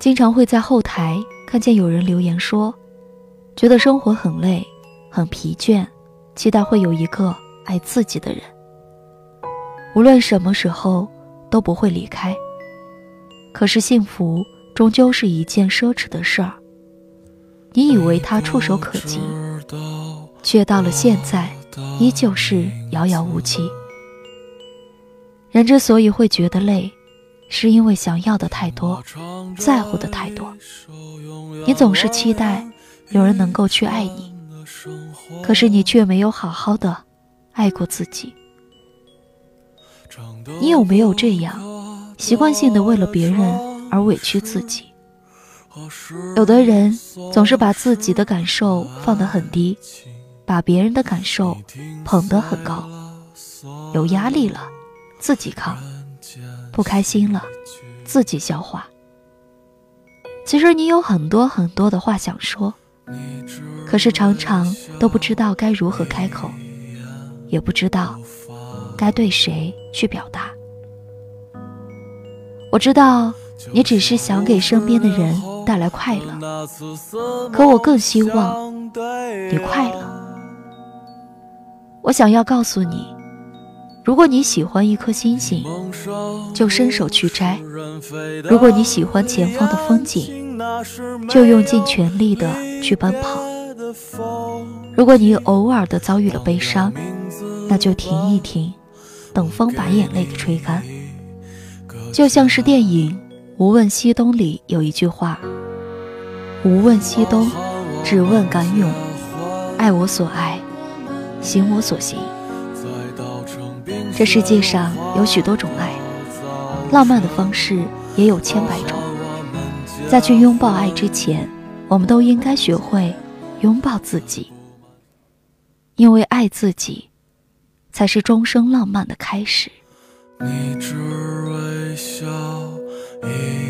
经常会在后台看见有人留言说，觉得生活很累，很疲倦，期待会有一个爱自己的人，无论什么时候都不会离开。可是幸福终究是一件奢侈的事儿，你以为它触手可及，却到了现在，依旧是遥遥无期。人之所以会觉得累，是因为想要的太多，在乎的太多。你总是期待有人能够去爱你，可是你却没有好好的爱过自己。你有没有这样，习惯性的为了别人而委屈自己？有的人总是把自己的感受放得很低，把别人的感受捧得很高，有压力了。自己扛，不开心了，自己消化。其实你有很多很多的话想说，可是常常都不知道该如何开口，也不知道该对谁去表达。我知道你只是想给身边的人带来快乐，可我更希望你快乐。我想要告诉你。如果你喜欢一颗星星，就伸手去摘；如果你喜欢前方的风景，就用尽全力的去奔跑；如果你偶尔的遭遇了悲伤，那就停一停，等风把眼泪给吹干。就像是电影《无问西东》里有一句话：“无问西东，只问敢勇，爱我所爱，行我所行。”这世界上有许多种爱，浪漫的方式也有千百种。在去拥抱爱之前，我们都应该学会拥抱自己，因为爱自己，才是终生浪漫的开始。你只微笑，一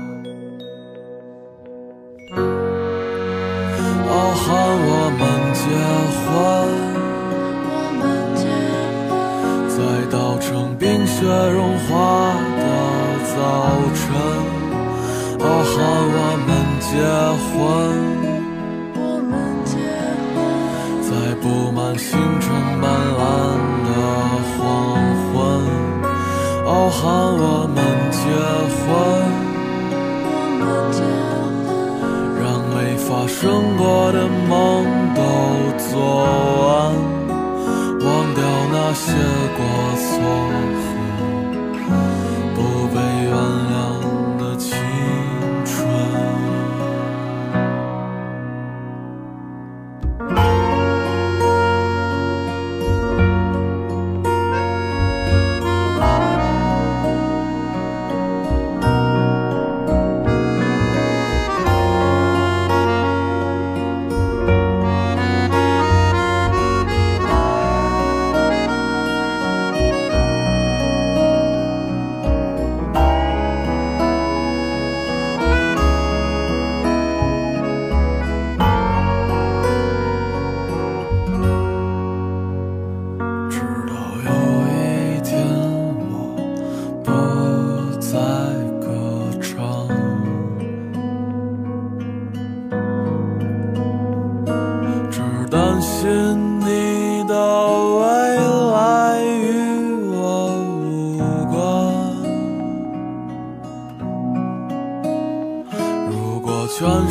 雪融化的早晨。哦，喊我们结婚，在布满星辰斑斓的黄昏。哦，喊我们结婚。发生过的梦都做完，忘掉那些过错。over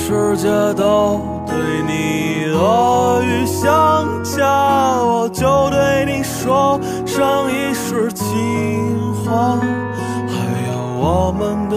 世界都对你恶语相加，我就对你说上一世情话。还有我们的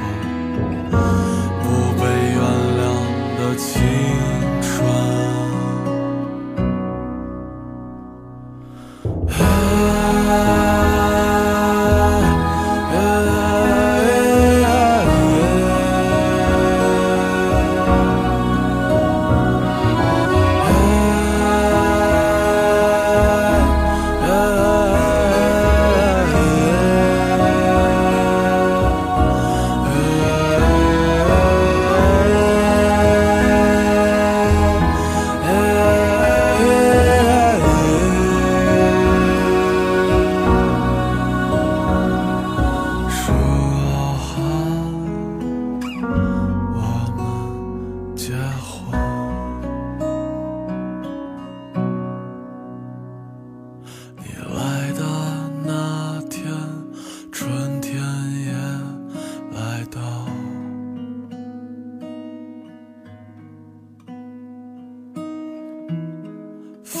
sim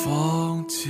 放弃。